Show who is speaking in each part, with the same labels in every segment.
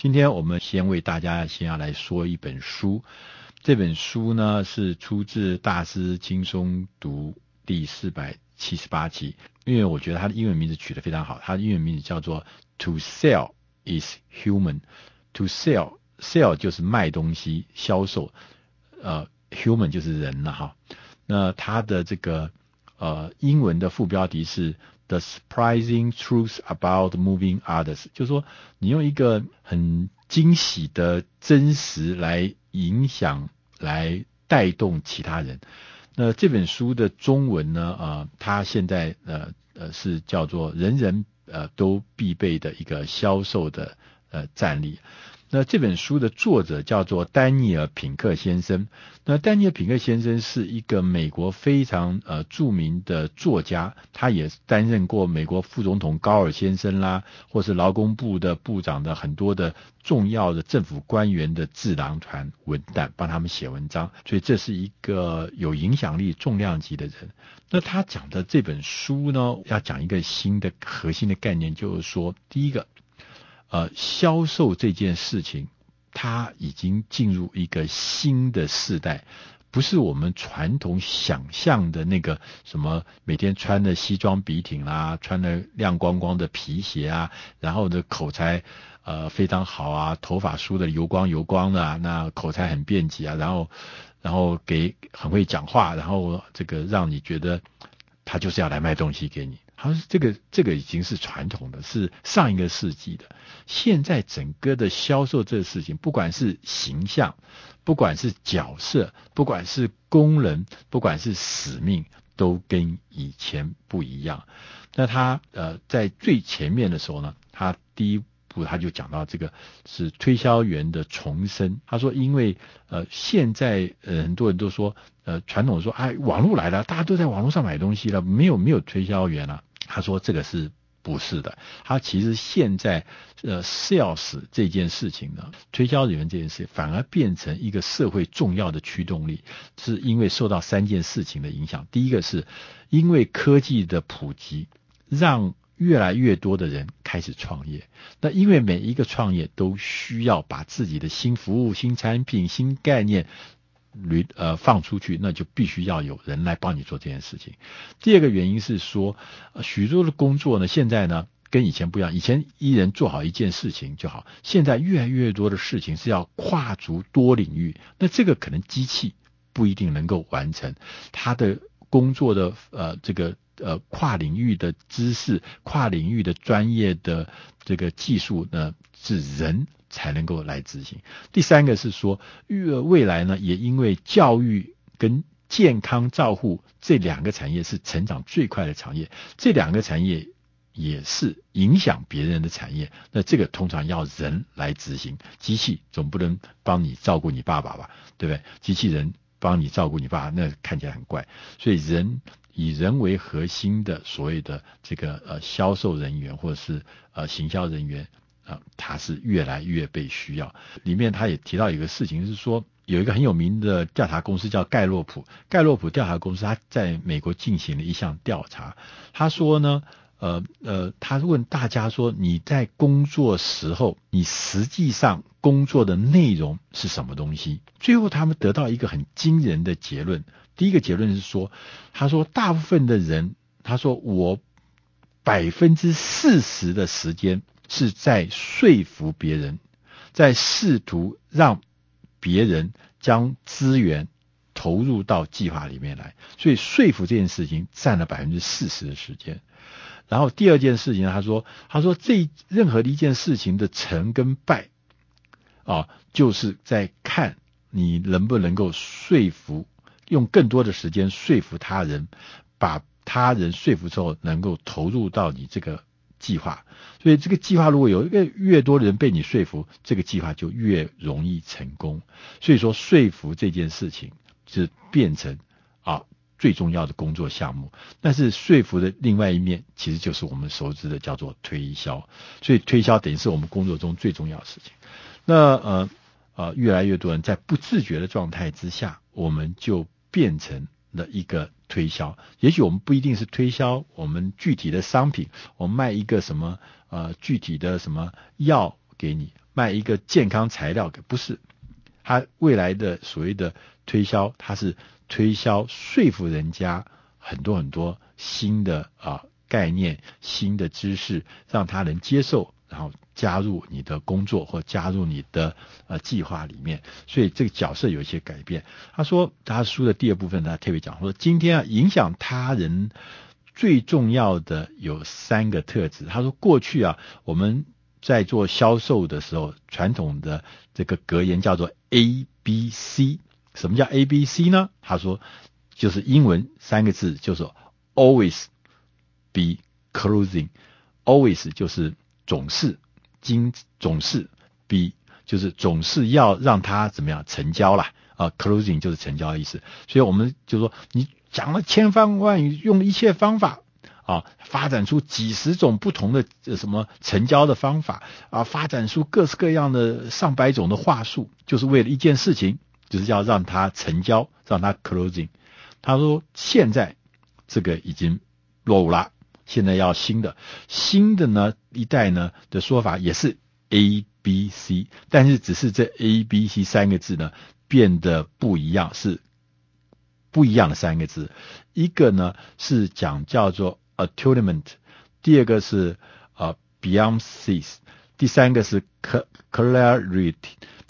Speaker 1: 今天我们先为大家先要来说一本书，这本书呢是出自《大师轻松读》第四百七十八集，因为我觉得它的英文名字取得非常好，它的英文名字叫做 “To sell is human”。To sell sell 就是卖东西、销售，呃，human 就是人了哈。那它的这个呃英文的副标题是。The surprising truth about moving others，就是说你用一个很惊喜的真实来影响、来带动其他人。那这本书的中文呢？呃，它现在呃呃是叫做人人呃都必备的一个销售的呃战力。那这本书的作者叫做丹尼尔·品克先生。那丹尼尔·品克先生是一个美国非常呃著名的作家，他也担任过美国副总统高尔先生啦，或是劳工部的部长的很多的重要的政府官员的智囊团文旦，帮他们写文章，所以这是一个有影响力、重量级的人。那他讲的这本书呢，要讲一个新的核心的概念，就是说，第一个。呃，销售这件事情，它已经进入一个新的世代，不是我们传统想象的那个什么每天穿的西装笔挺啦，穿的亮光光的皮鞋啊，然后的口才呃非常好啊，头发梳的油光油光的啊，那口才很辩捷啊，然后然后给很会讲话，然后这个让你觉得他就是要来卖东西给你。他说这个这个已经是传统的，是上一个世纪的。现在整个的销售这个事情，不管是形象，不管是角色，不管是功能，不管是使命，都跟以前不一样。那他呃在最前面的时候呢，他第一步他就讲到这个是推销员的重生。他说，因为呃现在呃很多人都说呃传统说哎网络来了，大家都在网络上买东西了，没有没有推销员了。他说：“这个是不是的？他其实现在呃，sales 这件事情呢，推销人员这件事反而变成一个社会重要的驱动力，是因为受到三件事情的影响。第一个是因为科技的普及，让越来越多的人开始创业。那因为每一个创业都需要把自己的新服务、新产品、新概念。”驴呃放出去，那就必须要有人来帮你做这件事情。第二个原因是说，许多的工作呢，现在呢跟以前不一样。以前一人做好一件事情就好，现在越来越多的事情是要跨足多领域。那这个可能机器不一定能够完成，他的工作的呃这个呃跨领域的知识、跨领域的专业的这个技术呢，是人。才能够来执行。第三个是说，育儿未来呢，也因为教育跟健康照护这两个产业是成长最快的产业，这两个产业也是影响别人的产业。那这个通常要人来执行，机器总不能帮你照顾你爸爸吧？对不对？机器人帮你照顾你爸爸，那看起来很怪。所以人以人为核心的所谓的这个呃销售人员或者是呃行销人员。啊，它是越来越被需要。里面他也提到一个事情，是说有一个很有名的调查公司叫盖洛普。盖洛普调查公司，他在美国进行了一项调查。他说呢，呃呃，他问大家说，你在工作时候，你实际上工作的内容是什么东西？最后他们得到一个很惊人的结论。第一个结论是说，他说大部分的人，他说我百分之四十的时间。是在说服别人，在试图让别人将资源投入到计划里面来，所以说服这件事情占了百分之四十的时间。然后第二件事情，他说，他说这任何的一件事情的成跟败啊，就是在看你能不能够说服，用更多的时间说服他人，把他人说服之后，能够投入到你这个。计划，所以这个计划如果有一个越多的人被你说服，这个计划就越容易成功。所以说，说服这件事情是变成啊最重要的工作项目。但是说服的另外一面，其实就是我们熟知的叫做推销。所以推销等于是我们工作中最重要的事情。那呃呃，越来越多人在不自觉的状态之下，我们就变成的一个。推销，也许我们不一定是推销我们具体的商品，我们卖一个什么呃具体的什么药给你，卖一个健康材料给，不是。他未来的所谓的推销，他是推销说服人家很多很多新的啊概念、新的知识，让他能接受，然后加入你的工作或加入你的呃计划里面。所以这个角色有一些改变。他说，他书的第二部分他特别讲说，今天啊影响他人最重要的有三个特质。他说，过去啊我们。在做销售的时候，传统的这个格言叫做 A B C。什么叫 A B C 呢？他说，就是英文三个字，就是 Always be closing。Always 就是总是，经总是 B 就是总是要让他怎么样成交啦。啊，closing 就是成交的意思。所以我们就说，你讲了千番万语，用一切方法。啊，发展出几十种不同的什么成交的方法啊，发展出各式各样的上百种的话术，就是为了一件事情，就是要让他成交，让他 closing。他说现在这个已经落伍了，现在要新的，新的呢一代呢的说法也是 A B C，但是只是这 A B C 三个字呢变得不一样，是不一样的三个字，一个呢是讲叫做。Attunement，第二个是呃 Beyond Seas，第三个是 Clarity，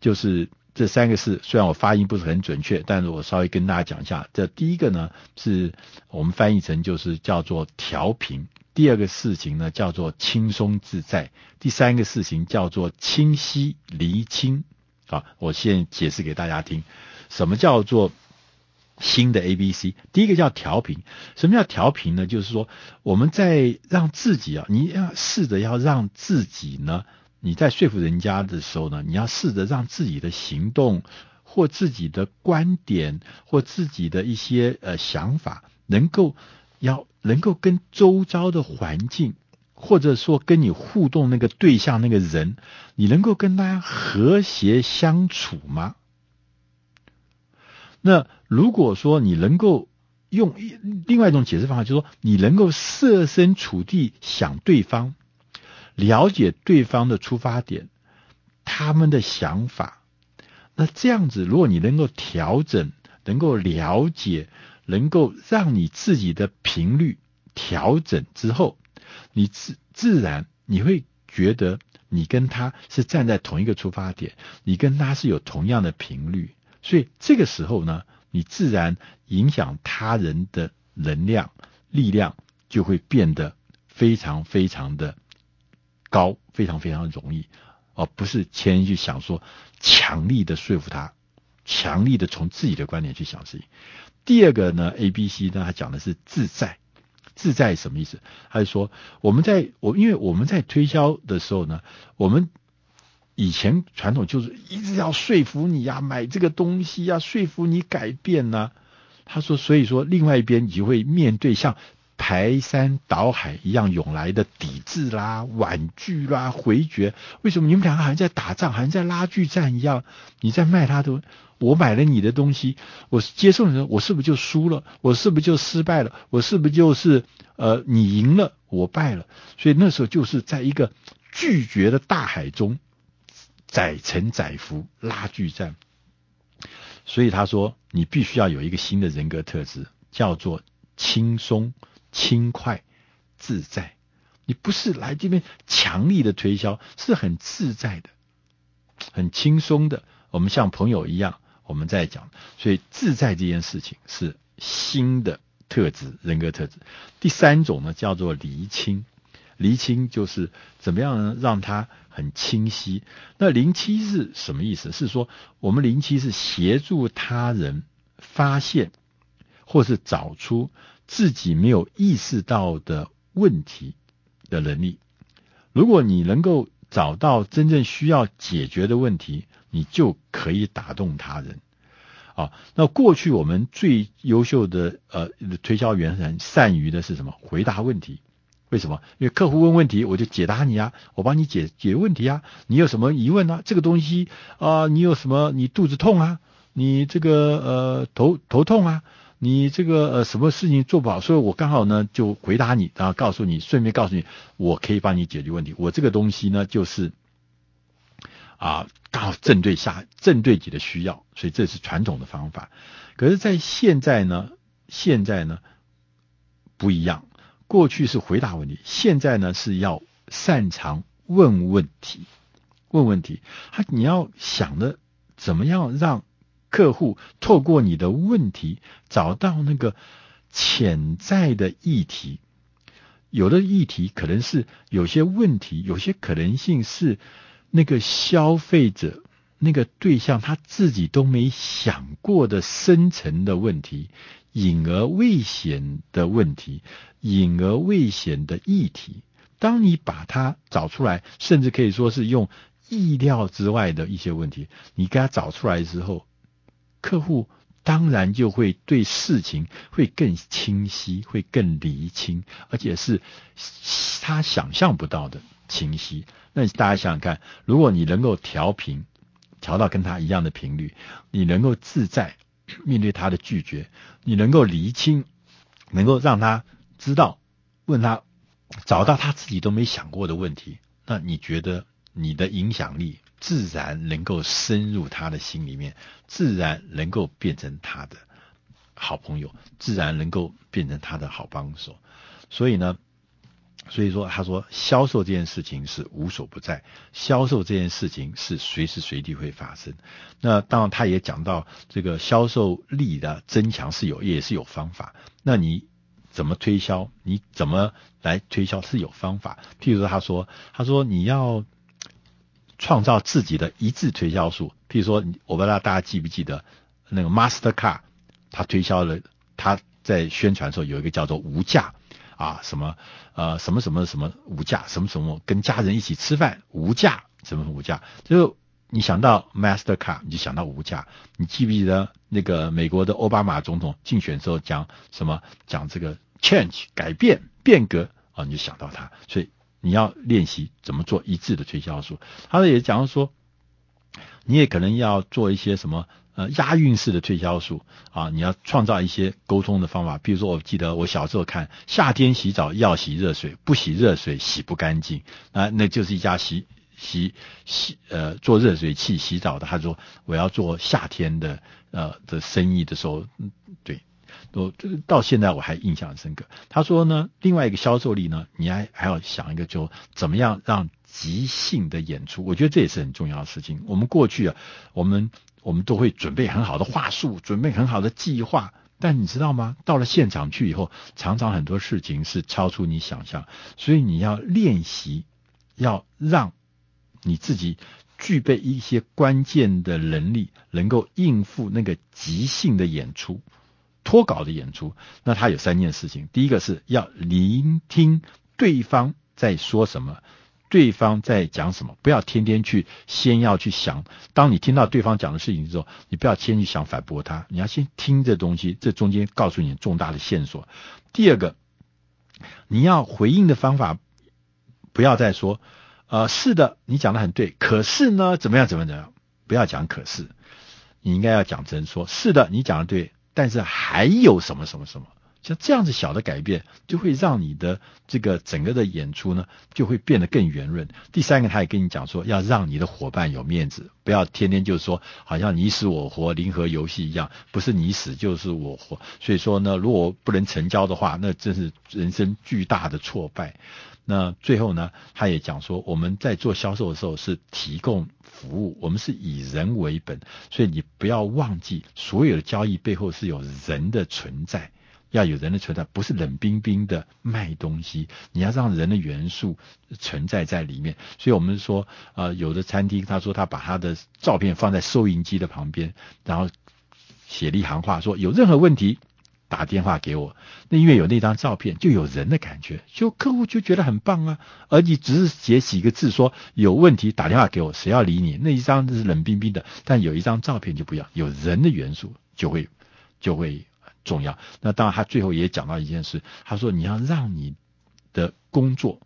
Speaker 1: 就是这三个字虽然我发音不是很准确，但是我稍微跟大家讲一下。这第一个呢是我们翻译成就是叫做调频，第二个事情呢叫做轻松自在，第三个事情叫做清晰厘清。啊，我先解释给大家听，什么叫做？新的 A B C，第一个叫调频。什么叫调频呢？就是说我们在让自己啊，你要试着要让自己呢，你在说服人家的时候呢，你要试着让自己的行动或自己的观点或自己的一些呃想法，能够要能够跟周遭的环境，或者说跟你互动那个对象那个人，你能够跟他和谐相处吗？那如果说你能够用另外一种解释方法，就是说你能够设身处地想对方，了解对方的出发点，他们的想法，那这样子，如果你能够调整，能够了解，能够让你自己的频率调整之后，你自自然你会觉得你跟他是站在同一个出发点，你跟他是有同样的频率。所以这个时候呢，你自然影响他人的能量、力量就会变得非常非常的高，非常非常容易，而不是先去想说强力的说服他，强力的从自己的观点去想事情。第二个呢，A、B、C 呢，他讲的是自在，自在什么意思？他就说我们在我因为我们在推销的时候呢，我们。以前传统就是一直要说服你呀、买这个东西呀、说服你改变呢、他说，所以说另外一边你就会面对像排山倒海一样涌来的抵制啦、婉拒啦、回绝。为什么你们两个好像在打仗，好像在拉锯战一样？你在卖他的，我买了你的东西，我接受的，我是不是就输了？我是不是就失败了？我是不是就是呃，你赢了，我败了？所以那时候就是在一个拒绝的大海中。载沉载浮，拉锯战。所以他说，你必须要有一个新的人格特质，叫做轻松、轻快、自在。你不是来这边强力的推销，是很自在的，很轻松的。我们像朋友一样，我们在讲。所以自在这件事情是新的特质，人格特质。第三种呢，叫做厘清。厘清就是怎么样？让它很清晰。那零七是什么意思？是说我们零七是协助他人发现或是找出自己没有意识到的问题的能力。如果你能够找到真正需要解决的问题，你就可以打动他人。啊，那过去我们最优秀的呃推销员很善于的是什么？回答问题。为什么？因为客户问问题，我就解答你啊，我帮你解解决问题啊。你有什么疑问啊？这个东西啊、你有什么？你肚子痛啊？你这个呃头头痛啊？你这个呃什么事情做不好？所以我刚好呢就回答你，然后告诉你，顺便告诉你，我可以帮你解决问题。我这个东西呢就是啊，刚好正对下正对你的需要，所以这是传统的方法。可是，在现在呢，现在呢不一样。过去是回答问题，现在呢是要擅长问问题。问问题，他你要想的怎么样让客户透过你的问题找到那个潜在的议题。有的议题可能是有些问题，有些可能性是那个消费者那个对象他自己都没想过的深层的问题，隐而未显的问题，隐而未显的议题。当你把它找出来，甚至可以说是用意料之外的一些问题，你给他找出来之后，客户。当然就会对事情会更清晰，会更厘清，而且是他想象不到的清晰。那大家想想看，如果你能够调频，调到跟他一样的频率，你能够自在 面对他的拒绝，你能够厘清，能够让他知道，问他找到他自己都没想过的问题，那你觉得你的影响力？自然能够深入他的心里面，自然能够变成他的好朋友，自然能够变成他的好帮手。所以呢，所以说他说销售这件事情是无所不在，销售这件事情是随时随地会发生。那当然，他也讲到这个销售力的增强是有也是有方法。那你怎么推销？你怎么来推销是有方法。譬如，他说他说你要。创造自己的一致推销术，譬如说，我不知道大家记不记得那个 Mastercard，他推销了他在宣传的时候有一个叫做无价啊，什么呃什么什么什么无价，什么什么跟家人一起吃饭无价，什么无价，就你想到 Mastercard，你就想到无价。你记不记得那个美国的奥巴马总统竞选时候讲什么？讲这个 change 改变变革啊，你就想到他，所以。你要练习怎么做一致的推销术。他也讲说，你也可能要做一些什么呃押韵式的推销术啊。你要创造一些沟通的方法。比如说，我记得我小时候看夏天洗澡要洗热水，不洗热水洗不干净啊。那就是一家洗洗洗呃做热水器洗澡的。他说我要做夏天的呃的生意的时候，嗯对。都这到现在我还印象深刻。他说呢，另外一个销售力呢，你还还要想一个，就怎么样让即兴的演出。我觉得这也是很重要的事情。我们过去啊，我们我们都会准备很好的话术，准备很好的计划，但你知道吗？到了现场去以后，常常很多事情是超出你想象。所以你要练习，要让你自己具备一些关键的能力，能够应付那个即兴的演出。脱稿的演出，那他有三件事情。第一个是要聆听对方在说什么，对方在讲什么，不要天天去先要去想。当你听到对方讲的事情之后，你不要先去想反驳他，你要先听这东西，这中间告诉你重大的线索。第二个，你要回应的方法，不要再说，呃，是的，你讲的很对，可是呢，怎么样，怎么怎么样，不要讲可是，你应该要讲真说，是的，你讲的对。但是还有什么什么什么，像这样子小的改变，就会让你的这个整个的演出呢，就会变得更圆润。第三个，他也跟你讲说，要让你的伙伴有面子，不要天天就是说，好像你死我活，零和游戏一样，不是你死就是我活。所以说呢，如果不能成交的话，那真是人生巨大的挫败。那最后呢，他也讲说，我们在做销售的时候是提供服务，我们是以人为本，所以你不要忘记，所有的交易背后是有人的存在，要有人的存在，不是冷冰冰的卖东西，你要让人的元素存在在里面。所以我们说，呃，有的餐厅他说他把他的照片放在收银机的旁边，然后写了一行话说，有任何问题。打电话给我，那因为有那张照片，就有人的感觉，就客户就觉得很棒啊。而你只是写几个字说有问题打电话给我，谁要理你？那一张是冷冰冰的，但有一张照片就不一样，有人的元素就会就会重要。那当然，他最后也讲到一件事，他说你要让你的工作，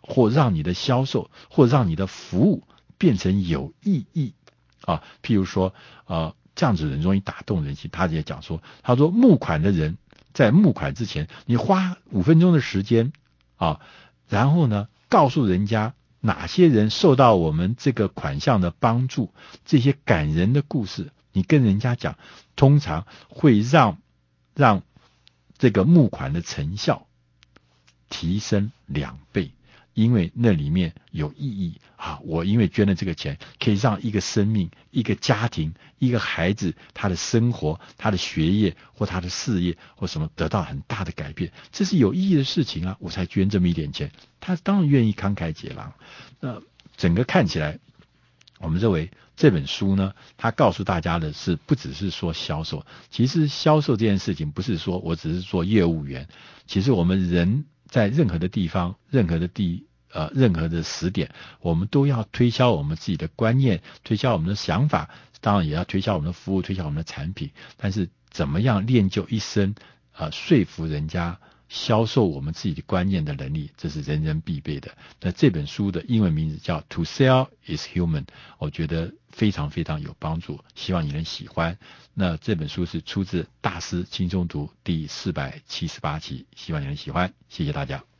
Speaker 1: 或让你的销售，或让你的服务变成有意义啊。譬如说啊。这样子人容易打动人心。他也讲说，他说募款的人在募款之前，你花五分钟的时间啊，然后呢，告诉人家哪些人受到我们这个款项的帮助，这些感人的故事，你跟人家讲，通常会让让这个募款的成效提升两倍。因为那里面有意义啊！我因为捐了这个钱，可以让一个生命、一个家庭、一个孩子，他的生活、他的学业或他的事业或什么得到很大的改变，这是有意义的事情啊！我才捐这么一点钱，他当然愿意慷慨解囊。那整个看起来，我们认为这本书呢，它告诉大家的是，不只是说销售，其实销售这件事情不是说我只是做业务员，其实我们人在任何的地方、任何的地。呃，任何的时点，我们都要推销我们自己的观念，推销我们的想法，当然也要推销我们的服务，推销我们的产品。但是，怎么样练就一身呃说服人家、销售我们自己的观念的能力，这是人人必备的。那这本书的英文名字叫《To Sell Is Human》，我觉得非常非常有帮助，希望你能喜欢。那这本书是出自《大师轻松读》第四百七十八期，希望你能喜欢。谢谢大家。